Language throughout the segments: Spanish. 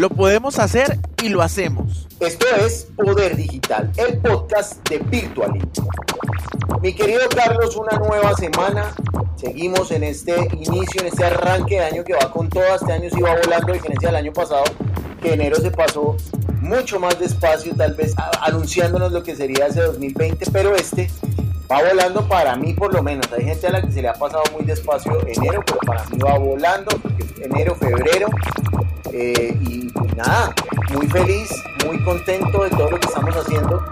Lo podemos hacer y lo hacemos. Esto es Poder Digital, el podcast de Virtual Mi querido Carlos, una nueva semana. Seguimos en este inicio, en este arranque de año que va con todo. Este año sí va volando, a diferencia del año pasado, que enero se pasó mucho más despacio, tal vez anunciándonos lo que sería ese 2020, pero este va volando para mí por lo menos. Hay gente a la que se le ha pasado muy despacio enero, pero para mí va volando, enero, febrero. Eh, y nada, muy feliz, muy contento de todo lo que estamos haciendo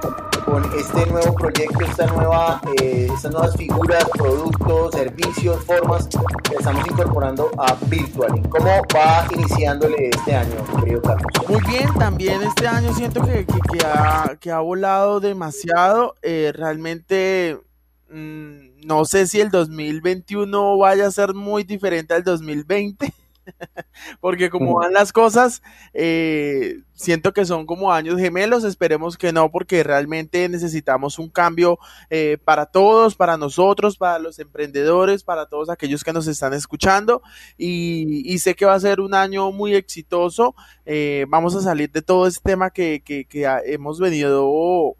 con este nuevo proyecto, esta nueva, eh, estas nuevas figuras, productos, servicios, formas que estamos incorporando a Virtualing. ¿Cómo va iniciándole este año, querido Carlos? Muy bien, también este año siento que, que, ha, que ha, volado demasiado. Eh, realmente Mm, no sé si el 2021 vaya a ser muy diferente al 2020, porque como van las cosas, eh, siento que son como años gemelos, esperemos que no, porque realmente necesitamos un cambio eh, para todos, para nosotros, para los emprendedores, para todos aquellos que nos están escuchando, y, sé que va a ser un año muy exitoso, eh, vamos a salir de todo este tema que, que, hemos venido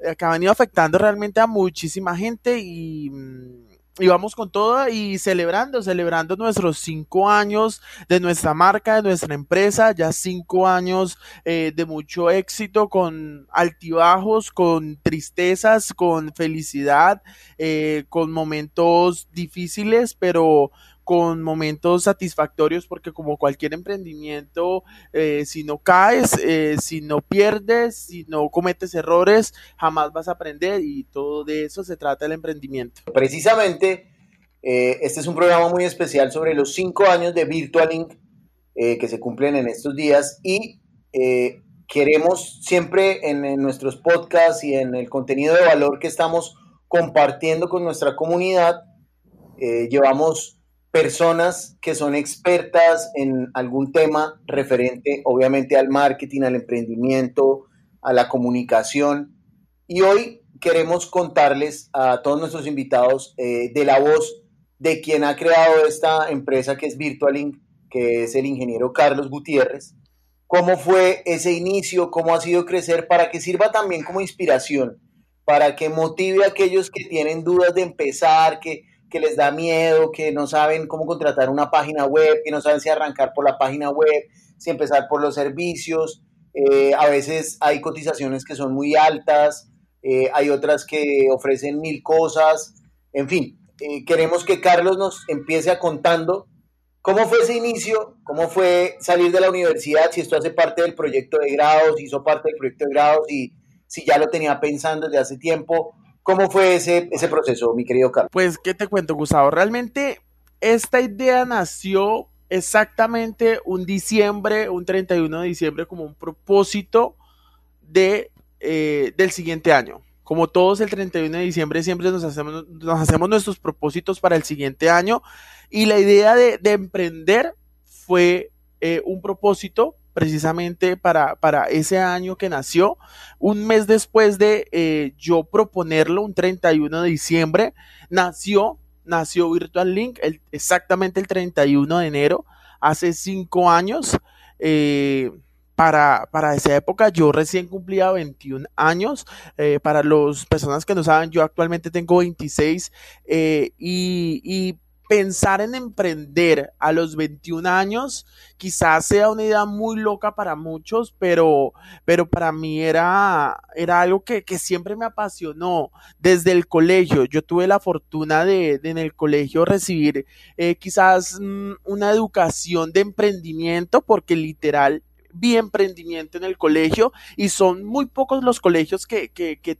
eh, que venido afectando realmente a muchísima gente y, mm, y, vamos con todo y celebrando, celebrando nuestros cinco años de nuestra marca, de nuestra empresa, ya cinco años eh, de mucho éxito, con altibajos, con tristezas, con felicidad, eh, con momentos difíciles, pero con momentos satisfactorios porque como cualquier emprendimiento, eh, si no caes, eh, si no pierdes, si no cometes errores, jamás vas a aprender y todo de eso se trata el emprendimiento. Precisamente, eh, este es un programa muy especial sobre los cinco años de Virtual Inc. que se cumplen en estos días y queremos siempre en, en nuestros podcasts y en el contenido de valor que estamos compartiendo con nuestra comunidad, llevamos personas que son expertas en algún tema referente obviamente al marketing, al emprendimiento, a la comunicación. Y hoy queremos contarles a todos nuestros invitados eh, de la voz de quien ha creado esta empresa que es Virtualink, que es el ingeniero Carlos Gutiérrez, cómo fue ese inicio, cómo ha sido crecer, para que sirva también como inspiración, para que motive a aquellos que tienen dudas de empezar, que que les da miedo, que no saben cómo contratar una página web, que no saben si arrancar por la página web, si empezar por los servicios. Eh, a veces hay cotizaciones que son muy altas, eh, hay otras que ofrecen mil cosas. En fin, eh, queremos que Carlos nos empiece contando cómo fue ese inicio, cómo fue salir de la universidad, si esto hace parte del proyecto de grados, si hizo parte del proyecto de grados y si ya lo tenía pensando desde hace tiempo ¿Cómo fue ese, proceso, mi querido Carlos? Pues, ¿qué te cuento, Gustavo? Realmente esta idea nació exactamente un diciembre, un 31 de diciembre, como un propósito de, eh, del siguiente año. Como todos el 31 de diciembre siempre nos hacemos, nos hacemos nuestros propósitos para el siguiente año y la idea de, emprender fue eh, un propósito precisamente para, para ese año que nació. Un mes después de eh, yo proponerlo, un 31 de diciembre, nació, nació Virtual Link exactamente el 31 de enero, hace cinco años. Eh, para, para, esa época yo recién cumplía 21 años. Eh, para las personas que no saben, yo actualmente tengo 26 y, y pensar en emprender a los 21 años quizás sea una idea muy loca para muchos, pero, pero para mí era, era algo que, siempre me apasionó desde el colegio. Yo tuve la fortuna de, en el colegio recibir eh, quizás mm, una educación de emprendimiento porque literal vi emprendimiento en el colegio y son muy pocos los colegios que,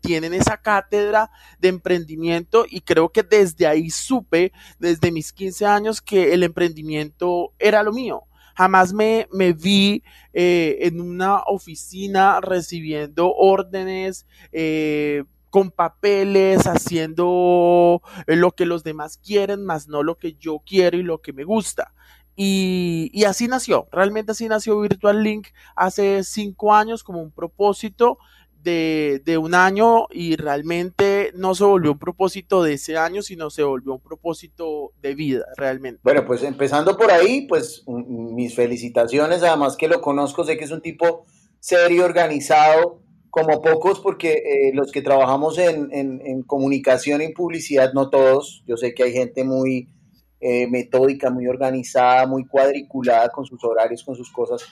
tienen esa cátedra de emprendimiento y creo que desde ahí supe, desde mis 15 años, que el emprendimiento era lo mío. Jamás me, me vi eh, en una oficina recibiendo órdenes, eh, con papeles, haciendo lo que los demás quieren, más no lo que yo quiero y lo que me gusta. Y, así nació, realmente así nació Virtual Link hace cinco años como un propósito de, un año y realmente no se volvió un propósito de ese año, sino se volvió un propósito de vida, realmente. Bueno, pues empezando por ahí, pues mis felicitaciones, además que lo conozco, sé que es un tipo serio, organizado, como pocos, porque eh, los que trabajamos en, en, comunicación y publicidad, no todos, yo sé que hay gente muy eh, metódica, muy organizada, muy cuadriculada con sus horarios, con sus cosas.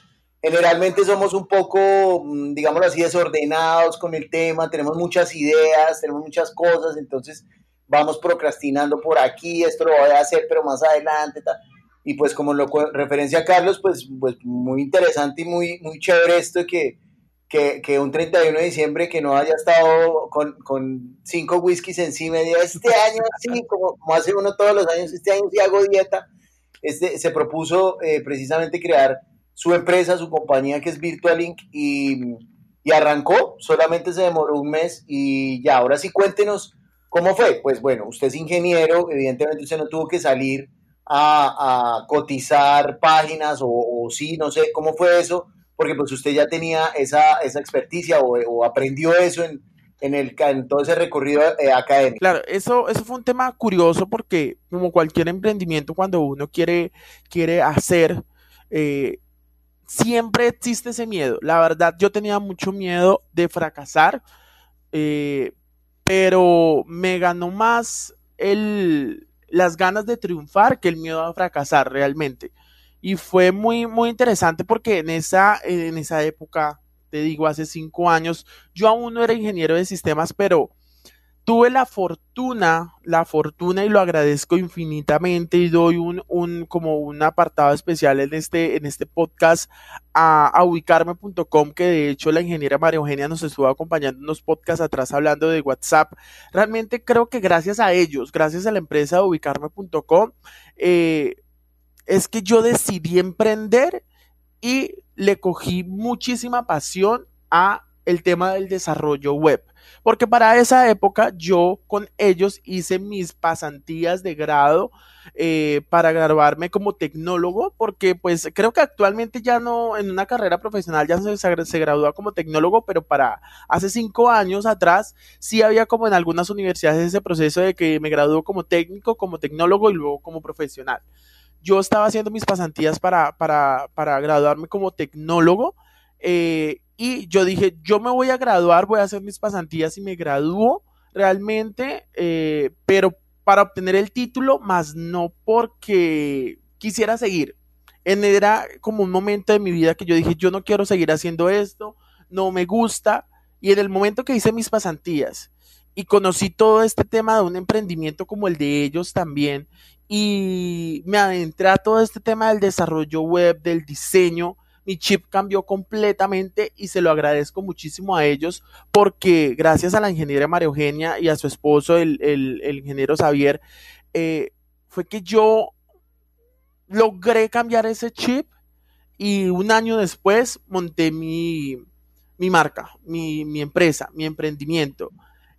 Generalmente somos un poco, mm, digámoslo así, desordenados con el tema, tenemos muchas ideas, tenemos muchas cosas, entonces vamos procrastinando por aquí, esto lo voy a hacer, pero más adelante. Y pues como lo referencia Carlos, pues, pues muy interesante y muy, muy chévere esto que que, que, un 31 de diciembre que no haya estado con, con cinco whiskies encima. Y este año sí, como, hace uno todos los años, este año sí hago dieta, este, se propuso eh, precisamente crear su empresa, su compañía que es Virtualink y, y arrancó, solamente se demoró un mes y ya, ahora sí cuéntenos cómo fue. Pues bueno, usted es ingeniero, evidentemente usted no tuvo que salir a, a cotizar páginas o, o sí, no sé cómo fue eso porque pues usted ya tenía esa, esa experticia o, aprendió eso en, en, el, en todo ese recorrido eh, académico. Claro, eso, eso fue un tema curioso porque como cualquier emprendimiento, cuando uno quiere, quiere hacer, eh, siempre existe ese miedo. La verdad, yo tenía mucho miedo de fracasar, eh, pero me ganó más el, las ganas de triunfar que el miedo a fracasar realmente. Y fue muy, muy interesante porque en esa, en esa época, te digo, hace cinco años, yo aún no era ingeniero de sistemas, pero tuve la fortuna, la fortuna y lo agradezco infinitamente y doy un, un como un apartado especial en este, en este podcast a, ubicarme.com que de hecho la ingeniera María Eugenia nos estuvo acompañando unos podcasts atrás hablando de WhatsApp. Realmente creo que gracias a ellos, gracias a la empresa ubicarme.com, eh, es que yo decidí emprender y le cogí muchísima pasión a el tema del desarrollo web. Porque para esa época yo con ellos hice mis pasantías de grado eh, para graduarme como tecnólogo, porque pues creo que actualmente ya no, en una carrera profesional ya se, se gradúa como tecnólogo, pero para hace cinco años atrás sí había como en algunas universidades ese proceso de que me graduó como técnico, como tecnólogo y luego como profesional yo estaba haciendo mis pasantías para, para, para graduarme como tecnólogo eh, y yo dije, yo me voy a graduar, voy a hacer mis pasantías y me gradúo realmente, eh, pero para obtener el título, más no porque quisiera seguir. En, era como un momento de mi vida que yo dije, yo no quiero seguir haciendo esto, no me gusta. Y en el momento que hice mis pasantías y conocí todo este tema de un emprendimiento como el de ellos también y me adentré a todo este tema del desarrollo web, del diseño. Mi chip cambió completamente y se lo agradezco muchísimo a ellos porque gracias a la ingeniera María Eugenia y a su esposo, el, ingeniero Xavier, eh, fue que yo logré cambiar ese chip y un año después monté mi, marca, mi, mi empresa, mi emprendimiento.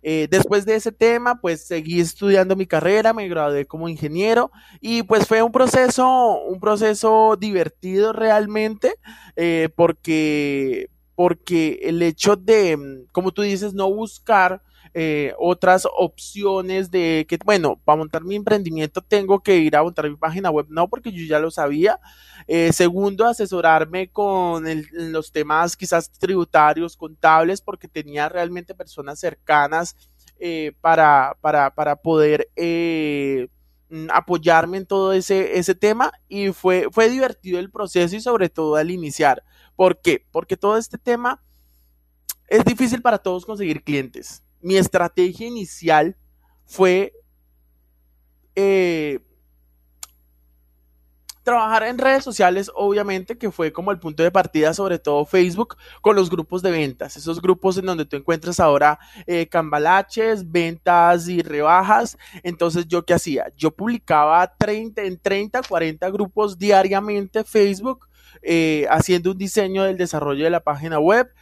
Eh, después de ese tema, pues seguí estudiando mi carrera, me gradué como ingeniero y pues fue un proceso, un proceso divertido realmente, eh, porque, porque el hecho de, como tú dices, no buscar eh, otras opciones de que, bueno, para montar mi emprendimiento tengo que ir a montar mi página web, no, porque yo ya lo sabía. Eh, segundo, asesorarme con los temas quizás tributarios, contables, porque tenía realmente personas cercanas eh, para, para, para, poder mm, apoyarme en todo ese, ese tema y fue, fue divertido el proceso y sobre todo al iniciar. ¿Por qué? Porque todo este tema es difícil para todos conseguir clientes mi estrategia inicial fue eh, trabajar en redes sociales, obviamente, que fue como el punto de partida, sobre todo Facebook, con los grupos de ventas, esos grupos en donde tú encuentras ahora eh, cambalaches, ventas y rebajas. Entonces, ¿yo qué hacía? Yo publicaba 30, en 30, 40 grupos diariamente Facebook eh, haciendo un diseño del desarrollo de la página web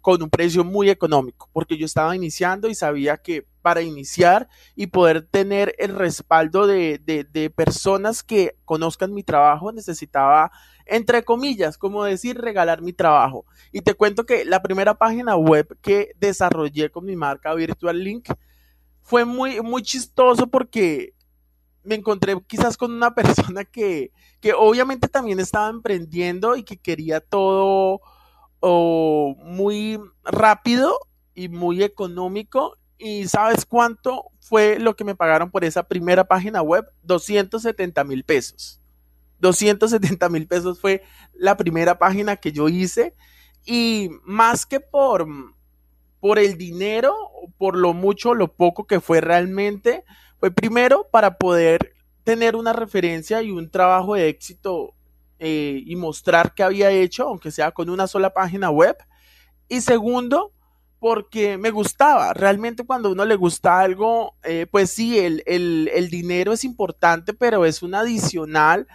con un precio muy económico, porque yo estaba iniciando y sabía que para iniciar y poder tener el respaldo de, de, personas que conozcan mi trabajo, necesitaba, entre comillas, como decir, regalar mi trabajo. Y te cuento que la primera página web que desarrollé con mi marca Virtual Link fue muy, muy chistoso porque me encontré quizás con una persona que, que obviamente también estaba emprendiendo y que quería todo muy rápido y muy económico. ¿Y sabes cuánto fue lo que me pagaron por esa primera página web? 270 mil pesos. 270 mil pesos fue la primera página que yo hice. Y más que por, por el dinero, por lo mucho lo poco que fue realmente, fue primero para poder tener una referencia y un trabajo de éxito eh, y mostrar que había hecho, aunque sea con una sola página web. Y segundo, porque me gustaba. Realmente cuando a uno le gusta algo, eh, pues sí, el, dinero es importante, pero es un adicional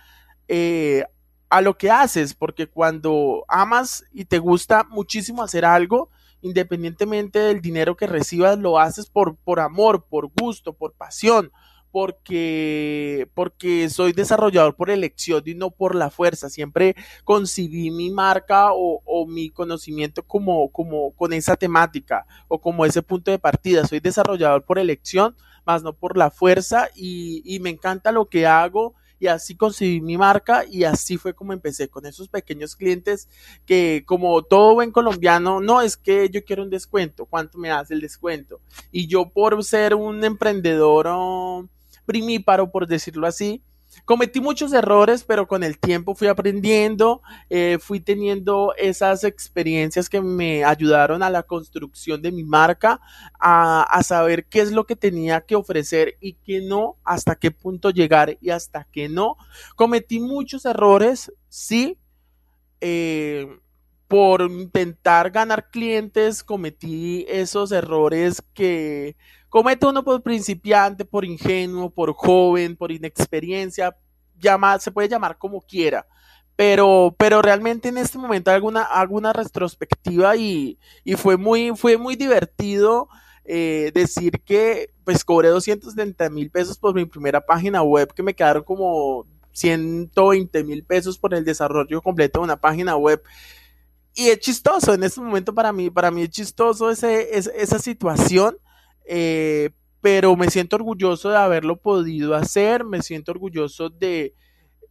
eh, a lo que haces, porque cuando amas y te gusta muchísimo hacer algo, independientemente del dinero que recibas, lo haces por, por amor, por gusto, por pasión, porque, porque soy desarrollador por elección y no por la fuerza. Siempre concibí mi marca o, mi conocimiento como, como con esa temática o como ese punto de partida. Soy desarrollador por elección, más no por la fuerza y, y me encanta lo que hago y así conseguí mi marca y así fue como empecé con esos pequeños clientes que como todo buen colombiano, no es que yo quiero un descuento, ¿cuánto me hace el descuento? Y yo por ser un emprendedor oh, primíparo, por decirlo así, Cometí muchos errores, pero con el tiempo fui aprendiendo, eh, fui teniendo esas experiencias que me ayudaron a la construcción de mi marca, a, saber qué es lo que tenía que ofrecer y qué no, hasta qué punto llegar y hasta qué no. Cometí muchos errores, sí. Eh, por intentar ganar clientes cometí esos errores que comete uno por principiante, por ingenuo, por joven, por inexperiencia, llama, se puede llamar como quiera. Pero, pero realmente en este momento hago una, hago una retrospectiva y, y fue, muy, fue muy divertido eh, decir que pues cobré 270 mil pesos por mi primera página web, que me quedaron como 120 mil pesos por el desarrollo completo de una página web. Y es chistoso, en este momento para mí, para mí es chistoso ese, esa situación eh, pero me siento orgulloso de haberlo podido hacer, me siento orgulloso de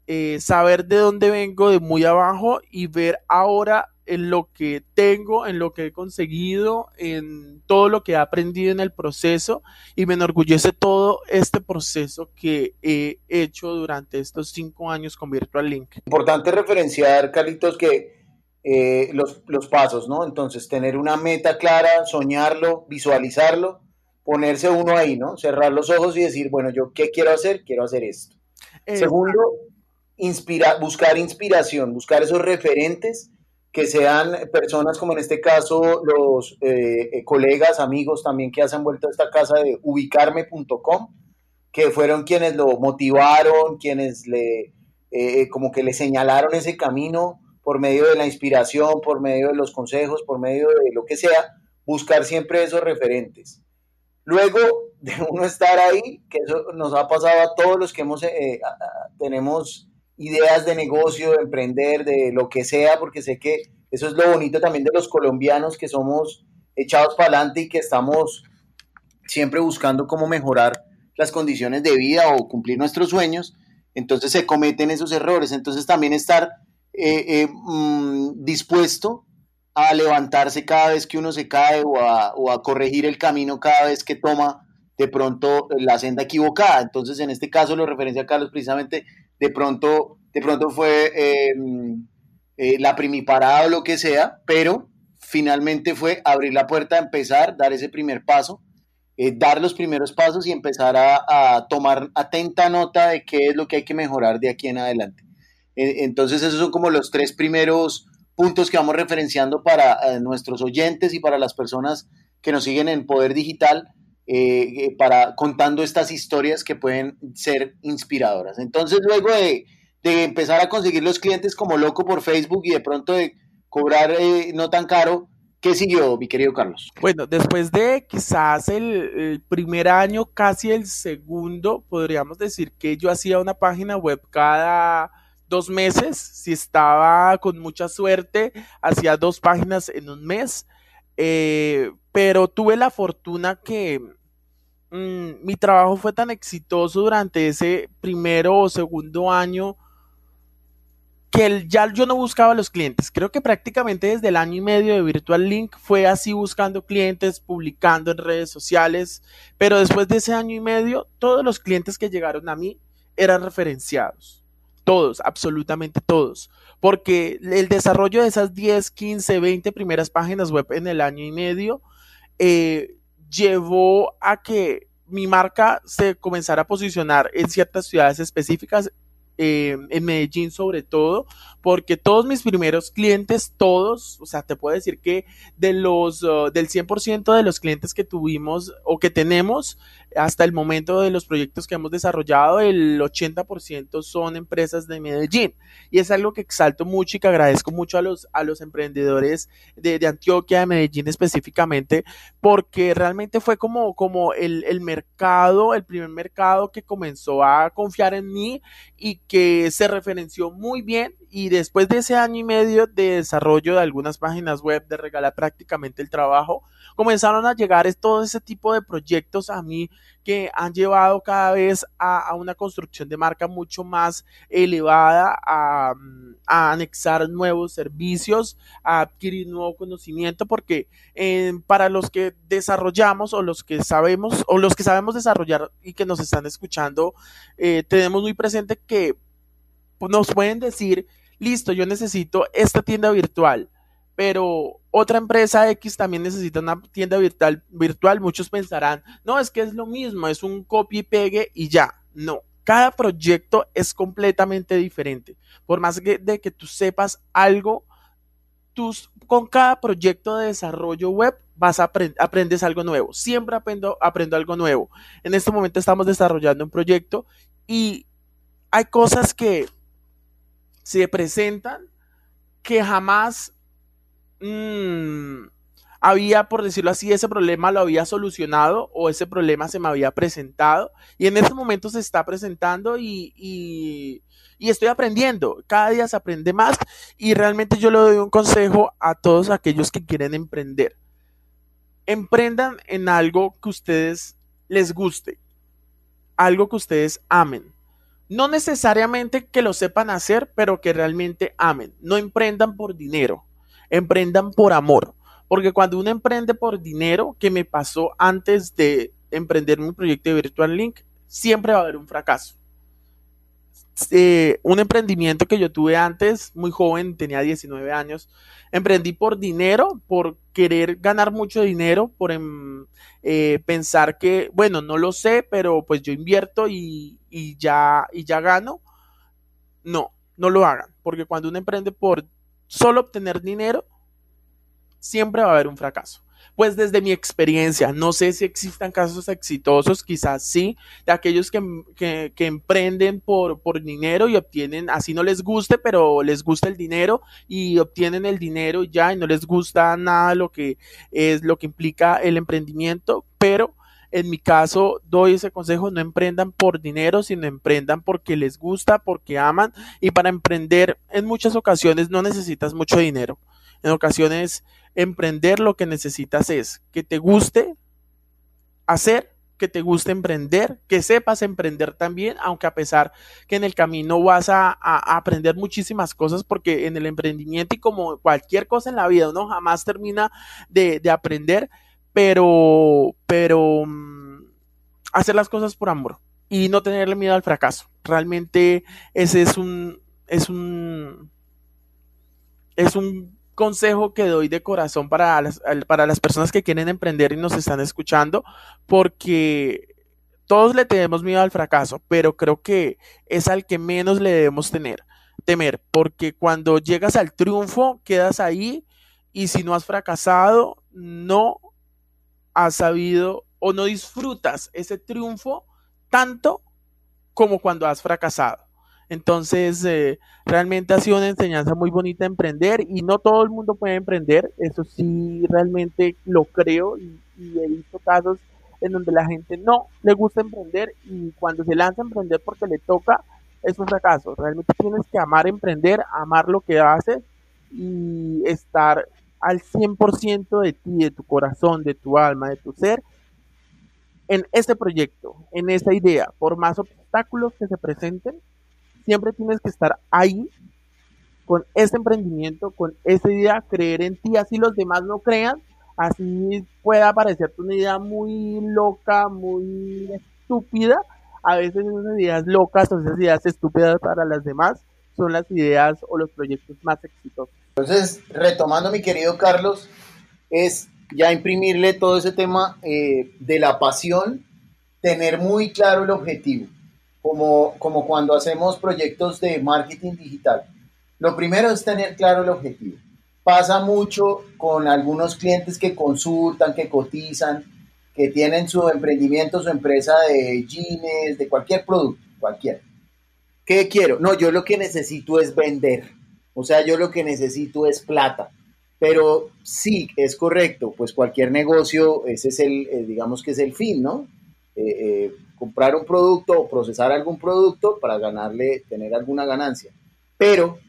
eh, saber de dónde vengo de muy abajo y ver ahora en lo que tengo, en lo que he conseguido, en todo lo que he aprendido en el proceso y me enorgullece todo este proceso que he hecho durante estos cinco años con Virtual Link. Importante referenciar, Carlitos, que eh, los, los pasos, ¿no? Entonces, tener una meta clara, soñarlo, visualizarlo ponerse uno ahí, ¿no? Cerrar los ojos y decir, bueno, yo qué quiero hacer, quiero hacer esto. Segundo, inspira, buscar inspiración, buscar esos referentes que sean personas como en este caso los eh, eh, colegas, amigos también que han vuelto a esta casa de ubicarme.com, que fueron quienes lo motivaron, quienes le, eh, como que le señalaron ese camino por medio de la inspiración, por medio de los consejos, por medio de lo que sea, buscar siempre esos referentes. Luego de uno estar ahí, que eso nos ha pasado a todos los que hemos, eh, tenemos ideas de negocio, de emprender, de lo que sea, porque sé que eso es lo bonito también de los colombianos, que somos echados para adelante y que estamos siempre buscando cómo mejorar las condiciones de vida o cumplir nuestros sueños, entonces se cometen esos errores. Entonces también estar eh, eh, mm, dispuesto a levantarse cada vez que uno se cae o a, corregir el camino cada vez que toma de pronto la senda equivocada. Entonces, en este caso, lo referencia a Carlos precisamente, de pronto, de pronto fue em, eh, la primiparada o lo que sea, pero finalmente fue abrir la puerta, empezar, dar ese primer paso, eh, dar los primeros pasos y empezar a, tomar atenta nota de qué es lo que hay que mejorar de aquí en adelante. Entonces, esos son como los tres primeros puntos que vamos referenciando para eh, nuestros oyentes y para las personas que nos siguen en Poder Digital, eh, eh, para contando estas historias que pueden ser inspiradoras. Entonces, luego de, empezar a conseguir los clientes como loco por Facebook y de pronto de cobrar no tan caro, ¿Qué siguió, mi querido Carlos? Bueno, después de quizás el, primer año, casi el segundo, podríamos decir que yo hacía una página web cada dos meses, si estaba con mucha suerte, hacía dos páginas en un mes, eh, pero tuve la fortuna que, mm, mi trabajo fue tan exitoso durante ese primero o segundo año que ya yo no buscaba los clientes. Creo que prácticamente desde el año y medio de Virtual Link fue así buscando clientes, publicando en redes sociales, pero después de ese año y medio, todos los clientes que llegaron a mí eran referenciados. Todos, absolutamente todos. Porque el desarrollo de esas 10, 15, 20 primeras páginas web en el año y medio eh, llevó a que mi marca se comenzara a posicionar en ciertas ciudades específicas eh, en Medellín sobre todo, porque todos mis primeros clientes, todos, o sea, te puedo decir que de los, uh, del 100% de los clientes que tuvimos o que tenemos hasta el momento de los proyectos que hemos desarrollado, el 80% son empresas de Medellín. Y es algo que exalto mucho y que agradezco mucho a los, a los emprendedores de, Antioquia, de Medellín específicamente, porque realmente fue como, como el, el mercado, el primer mercado que comenzó a confiar en mí y que se referenció muy bien y después de ese año y medio de desarrollo de algunas páginas web, de regalar prácticamente el trabajo, comenzaron a llegar todo ese tipo de proyectos a mí que han llevado cada vez a, una construcción de marca mucho más elevada, a, anexar nuevos servicios, a adquirir nuevo conocimiento, porque eh, para los que desarrollamos o los que sabemos o los que sabemos desarrollar y que nos están escuchando, eh, tenemos muy presente que nos pueden decir, listo, yo necesito esta tienda virtual, pero otra empresa X también necesita una tienda virtual, virtual. Muchos pensarán, no, es que es lo mismo, es un copy y pegue y ya. No, cada proyecto es completamente diferente. Por más que, de que tú sepas algo, tus, con cada proyecto de desarrollo web vas a aprendes algo nuevo. Siempre aprendo, aprendo algo nuevo. En este momento estamos desarrollando un proyecto y hay cosas que se presentan que jamás mmm, había, por decirlo así, ese problema lo había solucionado o ese problema se me había presentado y en ese momento se está presentando y, y, y, estoy aprendiendo. Cada día se aprende más y realmente yo le doy un consejo a todos aquellos que quieren emprender. Emprendan en algo que ustedes les guste, algo que ustedes amen. No necesariamente que lo sepan hacer, pero que realmente amen. No emprendan por dinero, emprendan por amor. Porque cuando uno emprende por dinero, que me pasó antes de emprender mi proyecto de Virtual Link, siempre va a haber un fracaso. Eh, un emprendimiento que yo tuve antes, muy joven, tenía 19 años, emprendí por dinero, por querer ganar mucho dinero, por em, eh, pensar que, bueno, no lo sé, pero pues yo invierto y, y, ya, y ya gano. No, no lo hagan, porque cuando uno emprende por solo obtener dinero, siempre va a haber un fracaso. Pues desde mi experiencia, no sé si existan casos exitosos, quizás sí, de aquellos que, emprenden por, por dinero y obtienen, así no les guste, pero les gusta el dinero y obtienen el dinero ya y no les gusta nada lo que es lo que implica el emprendimiento, pero en mi caso doy ese consejo, no emprendan por dinero, sino emprendan porque les gusta, porque aman y para emprender en muchas ocasiones no necesitas mucho dinero. En ocasiones emprender lo que necesitas es que te guste hacer, que te guste emprender, que sepas emprender también, aunque a pesar que en el camino vas a, aprender muchísimas cosas, porque en el emprendimiento y como cualquier cosa en la vida, uno jamás termina de, aprender, pero, pero mm, hacer las cosas por amor y no tenerle miedo al fracaso. Realmente ese es un, es un, es un consejo que doy de corazón para las, para las personas que quieren emprender y nos están escuchando, porque todos le tenemos miedo al fracaso, pero creo que es al que menos le debemos tener, temer, porque cuando llegas al triunfo, quedas ahí y si no has fracasado, no has sabido o no disfrutas ese triunfo tanto como cuando has fracasado. Entonces, eh, realmente ha sido una enseñanza muy bonita emprender y no todo el mundo puede emprender, eso sí, realmente lo creo y, he visto casos en donde la gente no le gusta emprender y cuando se lanza a emprender porque le toca, es un fracaso. Realmente tienes que amar emprender, amar lo que haces y estar al 100% de ti, de tu corazón, de tu alma, de tu ser en este proyecto, en esta idea, por más obstáculos que se presenten, siempre tienes que estar ahí con este emprendimiento, con esta idea, creer en ti, así los demás no crean, así pueda parecerte una idea muy loca, muy estúpida, a veces esas ideas locas o esas ideas estúpidas para las demás son las ideas o los proyectos más exitosos. Entonces, retomando mi querido Carlos, es ya imprimirle todo ese tema eh, de la pasión, tener muy claro el objetivo, como, como cuando hacemos proyectos de marketing digital. Lo primero es tener claro el objetivo. Pasa mucho con algunos clientes que consultan, que cotizan, que tienen su emprendimiento, su empresa de jeans, de cualquier producto, cualquier. ¿Qué quiero? No, yo lo que necesito es vender. O sea, yo lo que necesito es plata. Pero sí, es correcto, pues cualquier negocio, ese es el, eh, digamos que es el fin, ¿no? Eh, eh, comprar un producto o procesar algún producto para ganarle, tener alguna ganancia. Pero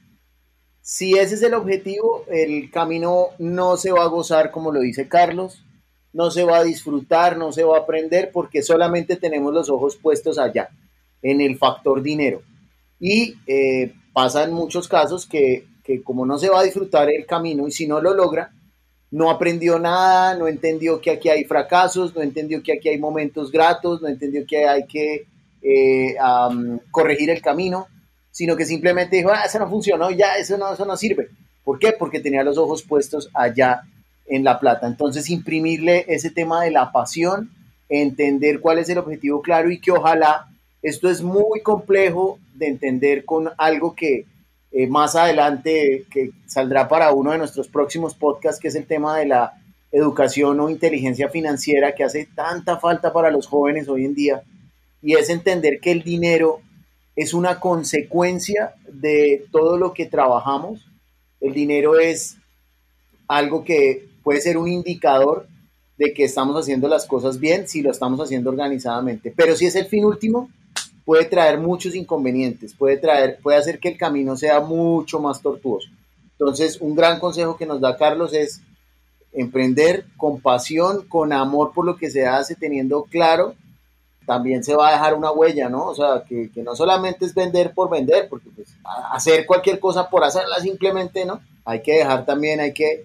si ese es el objetivo, el camino no se va a gozar como lo dice Carlos, no se va a disfrutar, no se va a aprender porque solamente tenemos los ojos puestos allá, en el factor dinero. Y pasa en muchos casos que que como no se va a disfrutar el camino y si no lo logra, no aprendió nada, no entendió que aquí hay fracasos, no entendió que aquí hay momentos gratos, no entendió que hay que eh, corregir el camino, sino que simplemente dijo, ah, eso no funcionó, ya, eso no, eso no sirve. ¿Por qué? Porque tenía los ojos puestos allá en La Plata. Entonces, imprimirle ese tema de la pasión, entender cuál es el objetivo claro y que ojalá, esto es muy complejo de entender con algo que eh, más adelante que saldrá para uno de nuestros próximos podcasts, que es el tema de la educación o inteligencia financiera que hace tanta falta para los jóvenes hoy en día, y es entender que el dinero es una consecuencia de todo lo que trabajamos. El dinero es algo que puede ser un indicador de que estamos haciendo las cosas bien si lo estamos haciendo organizadamente. Pero si es el fin último, puede traer muchos inconvenientes, puede, traer, puede hacer que el camino sea mucho más tortuoso. Entonces, un gran consejo que nos da Carlos es emprender con pasión, con amor por lo que se hace, teniendo claro, también se va a dejar una huella, ¿no? O sea, que, no solamente es vender por vender, porque pues, hacer cualquier cosa por hacerla simplemente, ¿no? Hay que dejar también, hay que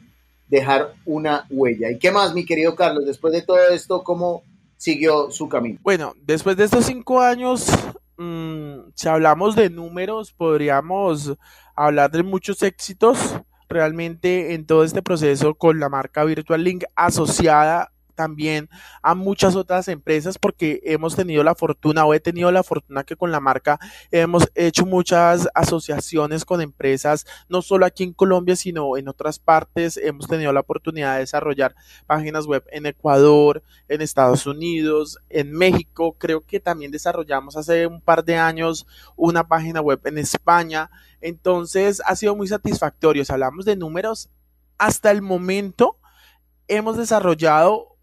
dejar una huella. ¿Y qué más, mi querido Carlos? Después de todo esto, ¿cómo, siguió su camino. Bueno, después de estos cinco años, mm, si hablamos de números, podríamos hablar de muchos éxitos realmente en todo este proceso con la marca Virtual Link asociada también a muchas otras empresas porque hemos tenido la fortuna o he tenido la fortuna que con la marca hemos hecho muchas asociaciones con empresas, no solo aquí en Colombia, sino en otras partes. Hemos tenido la oportunidad de desarrollar páginas web en Ecuador, en Estados Unidos, en México. Creo que también desarrollamos hace un par de años una página web en España. Entonces ha sido muy satisfactorio. Si hablamos de números, hasta el momento hemos desarrollado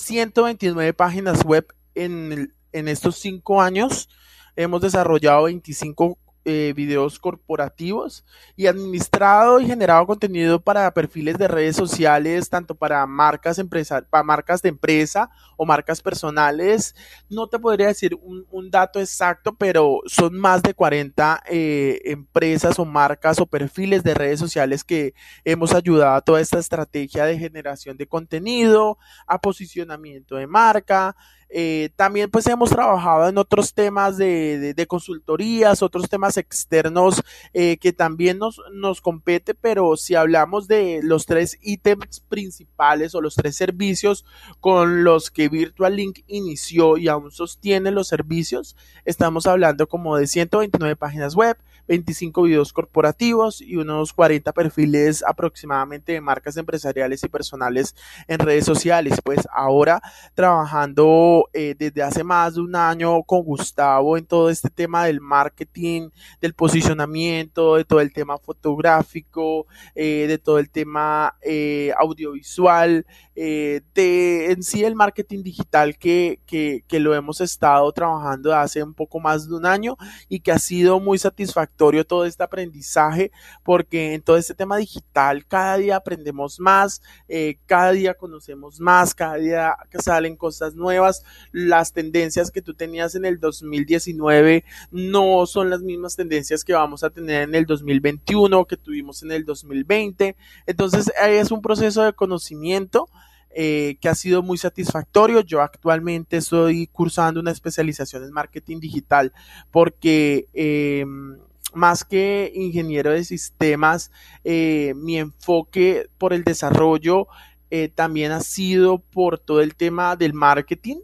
129 páginas web en, en estos cinco años. Hemos desarrollado 25 eh, videos corporativos y administrado y generado contenido para perfiles de redes sociales, tanto para marcas, empresa, para marcas de empresa o marcas personales. No te podría decir un, dato exacto, pero son más de 40 eh, empresas o marcas o perfiles de redes sociales que hemos ayudado a toda esta estrategia de generación de contenido, a posicionamiento de marca. Eh, también pues hemos trabajado en otros temas de, consultorías, otros temas externos eh, que también nos, nos compete, pero si hablamos de los tres ítems principales o los tres servicios con los que Virtual Link inició y aún sostiene los servicios, estamos hablando como de 129 páginas web, 25 videos corporativos y unos 40 perfiles aproximadamente de marcas empresariales y personales en redes sociales. Pues ahora trabajando eh, desde hace más de un año con Gustavo en todo este tema del marketing, del posicionamiento, de todo el tema fotográfico, eh, de todo el tema eh, audiovisual, de en sí el marketing digital que, que, que lo hemos estado trabajando hace un poco más de un año y que ha sido muy satisfactorio todo este aprendizaje porque en todo este tema digital cada día aprendemos más, cada día conocemos más, cada día salen cosas nuevas, las tendencias que tú tenías en el 2019 no son las mismas tendencias que vamos a tener en el 2021 que tuvimos en el 2020, entonces es un proceso de conocimiento eh, que ha sido muy satisfactorio. Yo actualmente estoy cursando una especialización en marketing digital porque eh, más que ingeniero de sistemas, eh, mi enfoque por el desarrollo también ha sido por todo el tema del marketing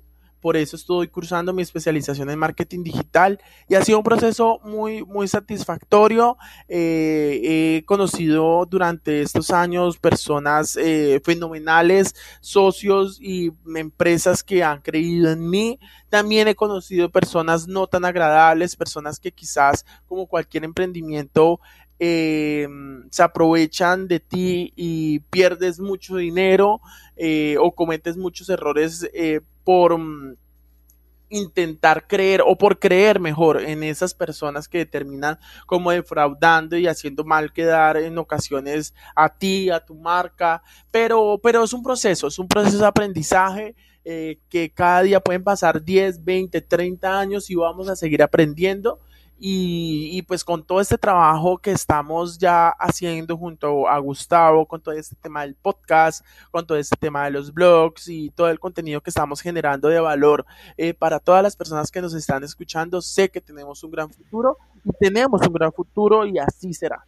por eso estoy cursando mi especialización en marketing digital y ha sido un proceso muy, muy satisfactorio. Eh, he conocido durante estos años personas eh, fenomenales, socios y empresas que han creído en mí. También he conocido personas no tan agradables, personas que quizás como cualquier emprendimiento eh, se aprovechan de ti y pierdes mucho dinero o cometes muchos errores por mm, intentar creer o por creer mejor en esas personas que terminan como defraudando y haciendo mal quedar en ocasiones a ti, a tu marca, pero, pero es un proceso, es un proceso de aprendizaje eh, que cada día pueden pasar 10, 20, 30 años y vamos a seguir aprendiendo y, pues con todo este trabajo que estamos ya haciendo junto a Gustavo, con todo este tema del podcast, con todo este tema de los blogs y todo el contenido que estamos generando de valor eh, para todas las personas que nos están escuchando, sé que tenemos un gran futuro y tenemos un gran futuro y así será.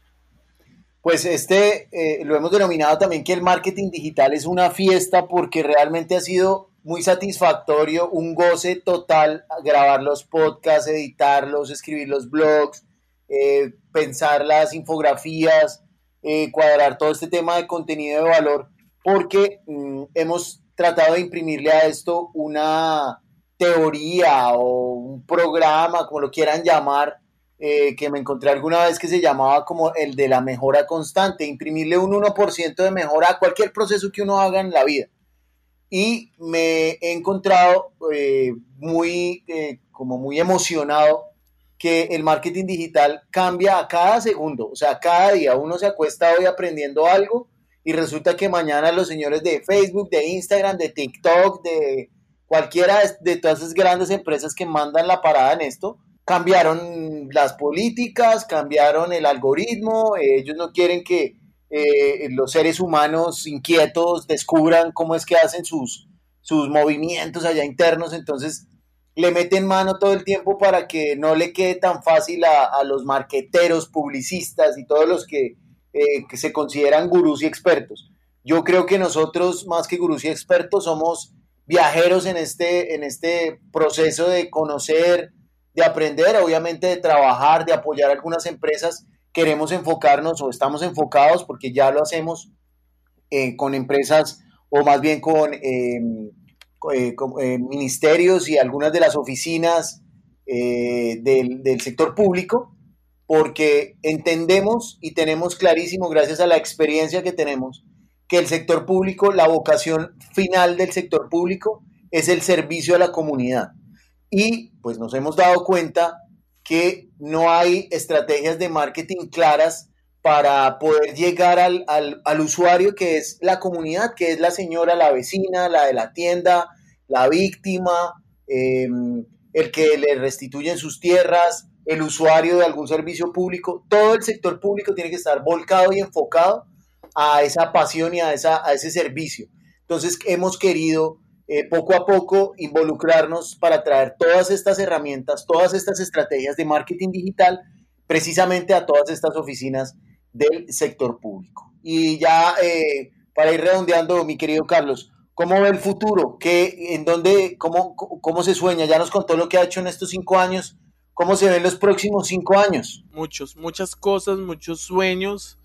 Pues este eh, lo hemos denominado también que el marketing digital es una fiesta porque realmente ha sido muy satisfactorio, un goce total grabar los podcasts, editarlos, escribir los blogs, eh, pensar las infografías, eh, cuadrar todo este tema de contenido de valor, porque mm, hemos tratado de imprimirle a esto una teoría o un programa, como lo quieran llamar, eh, que me encontré alguna vez que se llamaba como el de la mejora constante, imprimirle un 1% de mejora a cualquier proceso que uno haga en la vida y me he encontrado eh, muy, eh, como muy emocionado que el marketing digital cambia a cada segundo, o sea, cada día uno se acuesta hoy aprendiendo algo y resulta que mañana los señores de Facebook, de Instagram, de TikTok, de cualquiera de todas esas grandes empresas que mandan la parada en esto, cambiaron las políticas, cambiaron el algoritmo, ellos no quieren que eh, los seres humanos inquietos descubran cómo es que hacen sus, sus movimientos allá internos, entonces le meten mano todo el tiempo para que no le quede tan fácil a, los marqueteros, publicistas y todos los que, eh, que, se consideran gurús y expertos. Yo creo que nosotros, más que gurús y expertos, somos viajeros en este, en este proceso de conocer, de aprender, obviamente de trabajar, de apoyar algunas empresas queremos enfocarnos o estamos enfocados porque ya lo hacemos eh, con empresas o más bien con, em, eh, eh, ministerios y algunas de las oficinas del, del sector público, porque entendemos y tenemos clarísimo, gracias a la experiencia que tenemos, que el sector público, la vocación final del sector público es el servicio a la comunidad. Y pues nos hemos dado cuenta que no hay estrategias de marketing claras para poder llegar al, usuario que es la comunidad, que es la señora, la vecina, la de la tienda, la víctima, em, el que le restituyen sus tierras, el usuario de algún servicio público. Todo el sector público tiene que estar volcado y enfocado a esa pasión y a, esa, a ese servicio. Entonces hemos querido eh, poco a poco involucrarnos para traer todas estas herramientas, todas estas estrategias de marketing digital precisamente a todas estas oficinas del sector público. Y ya eh, para ir redondeando, mi querido Carlos, ¿cómo ve el futuro? ¿Qué, en dónde, cómo, ¿Cómo se sueña? Ya nos contó lo que ha hecho en estos cinco años. ¿Cómo se ven los próximos cinco años? Muchos, muchas cosas, muchos sueños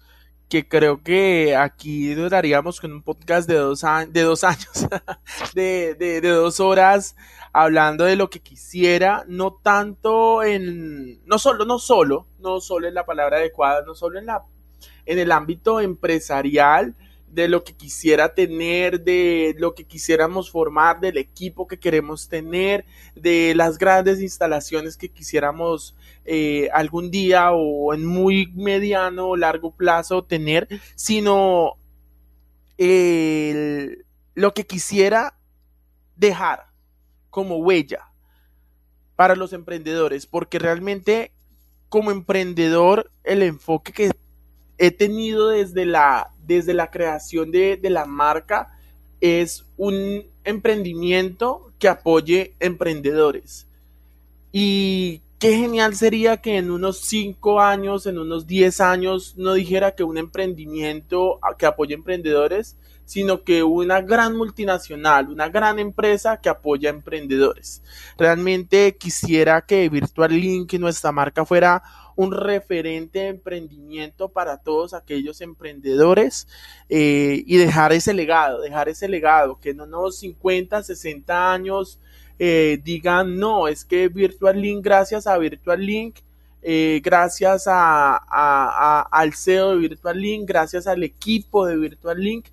que creo que aquí duraríamos con un podcast de dos, de dos años, de, de, dos horas, hablando de lo que quisiera, no tanto en, no solo, no solo, no solo en la palabra adecuada, no solo en la, en el ámbito empresarial, de lo que quisiera tener, de lo que quisiéramos formar, del equipo que queremos tener, de las grandes instalaciones que quisiéramos eh, algún día o en muy mediano o largo plazo tener, sino lo que quisiera dejar como huella para los emprendedores, porque realmente como emprendedor el enfoque que he tenido desde la, desde la creación de, de la marca es un emprendimiento que apoye emprendedores. Y qué genial sería que en unos 5 años, en unos 10 años, no dijera que un emprendimiento que apoye emprendedores, sino que una gran multinacional, una gran empresa que apoya emprendedores. Realmente quisiera que Virtual Link, nuestra marca, fuera un referente de emprendimiento para todos aquellos emprendedores eh, y dejar ese legado, dejar ese legado, que no unos 50, 60 años eh, digan, no, es que Virtual Link, gracias a Virtual Link, eh, gracias a, al CEO de Virtual Link, gracias al equipo de Virtual Link,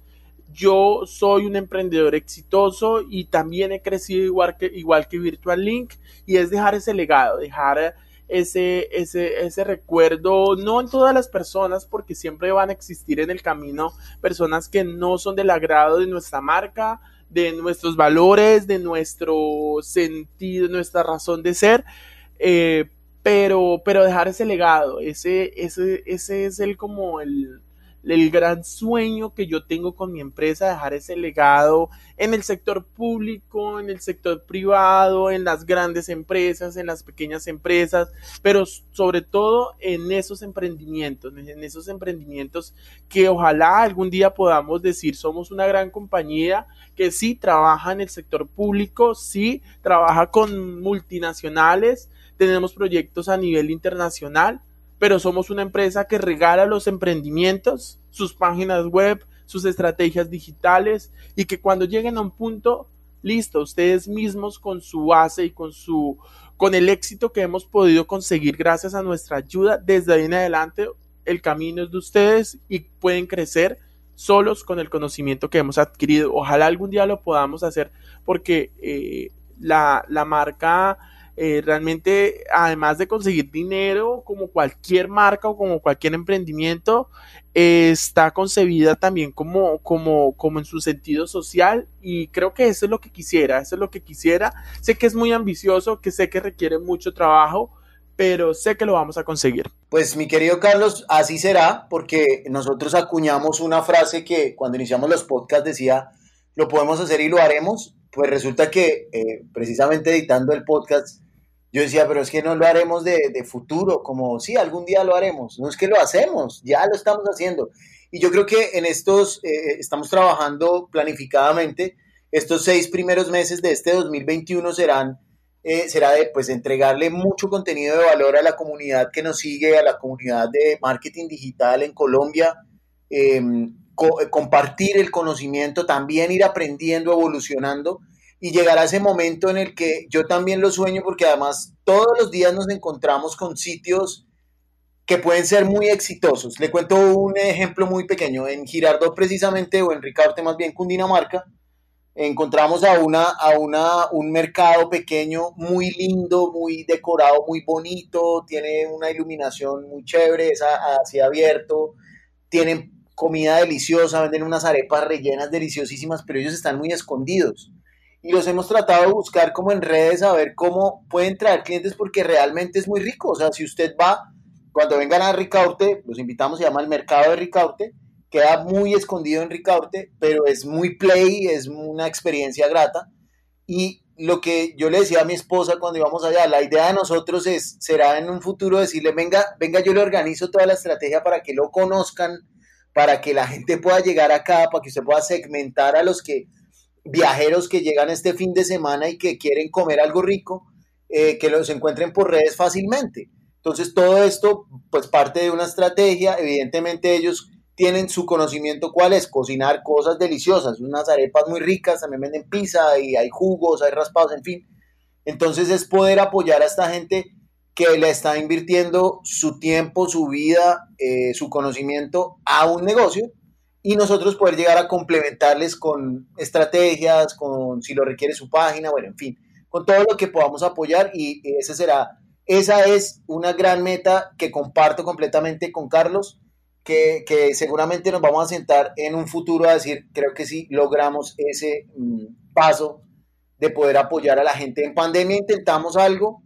yo soy un emprendedor exitoso y también he crecido igual que, igual que Virtual Link y es dejar ese legado, dejar ese, ese, ese recuerdo, no en todas las personas, porque siempre van a existir en el camino personas que no son del agrado de nuestra marca, de nuestros valores, de nuestro sentido, nuestra razón de ser, eh, pero, pero dejar ese legado, ese, ese, ese es el como el, el gran sueño que yo tengo con mi empresa, dejar ese legado en el sector público, en el sector privado, en las grandes empresas, en las pequeñas empresas, pero sobre todo en esos emprendimientos, en esos emprendimientos que ojalá algún día podamos decir somos una gran compañía que sí trabaja en el sector público, sí trabaja con multinacionales, tenemos proyectos a nivel internacional, pero somos una empresa que regala los emprendimientos, sus páginas web, sus estrategias digitales y que cuando lleguen a un punto, listo, ustedes mismos con su base y con su con el éxito que hemos podido conseguir gracias a nuestra ayuda, desde ahí en adelante el camino es de ustedes y pueden crecer solos con el conocimiento que hemos adquirido. Ojalá algún día lo podamos hacer porque eh, la, la marca eh, realmente, además de conseguir dinero, como cualquier marca o como cualquier emprendimiento, está concebida también como, como, como en su sentido social y creo que eso es lo que quisiera, eso es lo que quisiera. Sé que es muy ambicioso, que sé que requiere mucho trabajo, pero sé que lo vamos a conseguir. Pues mi querido Carlos, así será, porque nosotros acuñamos una frase que cuando iniciamos los podcasts decía, lo podemos hacer y lo haremos. Pues resulta que eh, precisamente editando el podcast yo decía, pero es que no lo haremos de, futuro, como sí, algún día lo haremos. No es que lo hacemos, ya lo estamos haciendo. Y yo creo que en estos, eh, estamos trabajando planificadamente. Estos seis primeros meses de este 2021 serán, eh, será de pues, entregarle mucho contenido de valor a la comunidad que nos sigue, a la comunidad de marketing digital en Colombia. Em, compartir el conocimiento, también ir aprendiendo, evolucionando y llegará ese momento en el que yo también lo sueño porque además todos los días nos encontramos con sitios que pueden ser muy exitosos. Le cuento un ejemplo muy pequeño. En Girardot precisamente, o en Ricaurte más bien, Cundinamarca, encontramos a, una, a una, un mercado pequeño muy lindo, muy decorado, muy bonito, tiene una iluminación muy chévere, es así abierto, tienen comida deliciosa, venden unas arepas rellenas deliciosísimas, pero ellos están muy escondidos y los hemos tratado de buscar como en redes a ver cómo pueden traer clientes porque realmente es muy rico. O sea, si usted va, cuando vengan a Ricaurte, los invitamos, se llama el mercado de Ricaurte, queda muy escondido en Ricaurte, pero es muy play, es una experiencia grata. Y lo que yo le decía a mi esposa cuando íbamos allá, la idea de nosotros es, será en un futuro decirle, venga, venga, yo le organizo toda la estrategia para que lo conozcan, para que la gente pueda llegar acá, para que usted pueda segmentar a los que viajeros que llegan este fin de semana y que quieren comer algo rico, eh, que los encuentren por redes fácilmente. Entonces todo esto, pues parte de una estrategia, evidentemente ellos tienen su conocimiento cuál es, cocinar cosas deliciosas, unas arepas muy ricas, también venden pizza y hay jugos, hay raspados, en fin. Entonces es poder apoyar a esta gente que le está invirtiendo su tiempo, su vida, eh, su conocimiento a un negocio y nosotros poder llegar a complementarles con estrategias, con si lo requiere su página, bueno, en fin, con todo lo que podamos apoyar y ese será, esa es una gran meta que comparto completamente con Carlos, que, que seguramente nos vamos a sentar en un futuro a decir, creo que sí logramos ese mm, paso de poder apoyar a la gente. En pandemia intentamos algo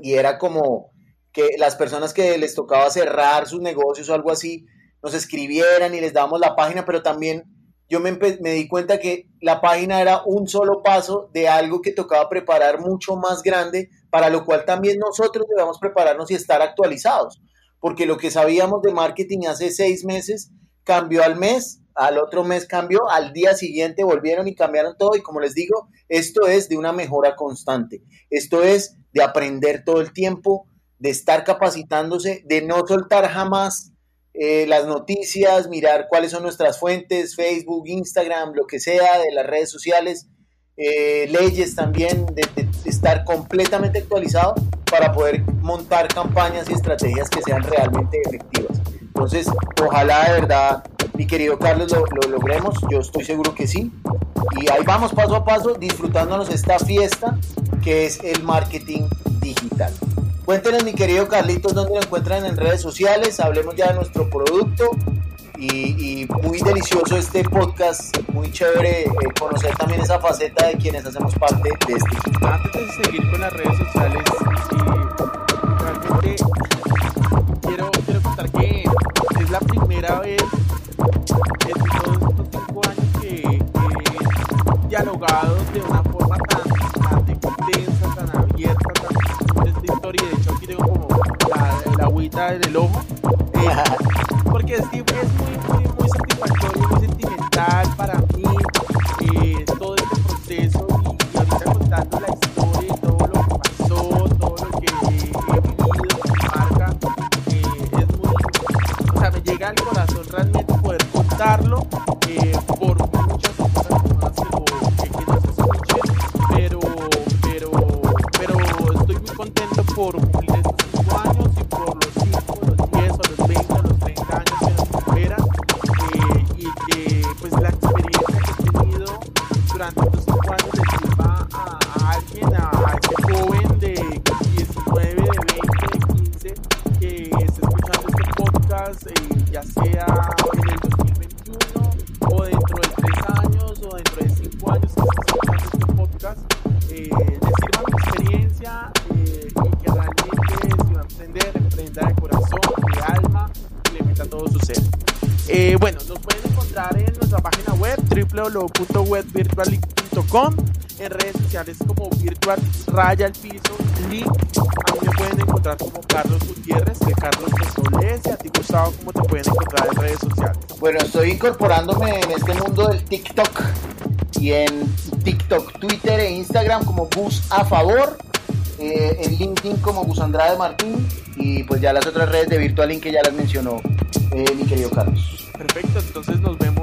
y era como que las personas que les tocaba cerrar sus negocios o algo así, nos escribieran y les dábamos la página, pero también yo me, me, di cuenta que la página era un solo paso de algo que tocaba preparar mucho más grande, para lo cual también nosotros debemos prepararnos y estar actualizados, porque lo que sabíamos de marketing hace seis meses cambió al mes, al otro mes cambió, al día siguiente volvieron y cambiaron todo, y como les digo, esto es de una mejora constante, esto es de aprender todo el tiempo, de estar capacitándose, de no soltar jamás eh, las noticias, mirar cuáles son nuestras fuentes, Facebook, Instagram, lo que sea, de las redes sociales, eh, leyes también, de, estar completamente actualizado para poder montar campañas y estrategias que sean realmente efectivas. Entonces, ojalá de verdad, mi querido Carlos, lo, lo logremos, yo estoy seguro que sí. Y ahí vamos paso a paso disfrutándonos esta fiesta que es el marketing digital. Cuéntenos, mi querido Carlitos, dónde lo encuentran en redes sociales. Hablemos ya de nuestro producto. Y, muy delicioso este podcast, muy chévere eh, conocer también esa faceta de quienes hacemos parte de este. Antes de seguir con las redes sociales, realmente web www.webvirtualic.com en redes sociales como virtual raya al piso link a mí me pueden encontrar como Carlos Gutiérrez que Carlos Solés y a ti Gustavo cómo te pueden encontrar en redes sociales Bueno, estoy incorporándome en este mundo del TikTok y en TikTok, Twitter e Instagram como Gus a favor, eh, en LinkedIn como Gus Andrade Martín y pues ya las otras redes de Virtualink que ya las mencionó eh, mi querido Carlos. perfecto entonces nos vemos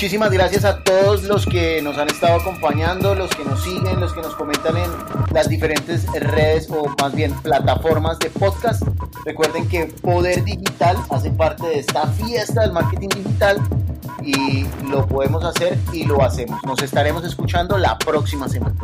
Muchísimas gracias a todos los que nos han estado acompañando, los que nos siguen, los que nos comentan en las diferentes redes o más bien plataformas de podcast. Recuerden que Poder Digital hace parte de esta fiesta del marketing digital y lo podemos hacer y lo hacemos. Nos estaremos escuchando la próxima semana.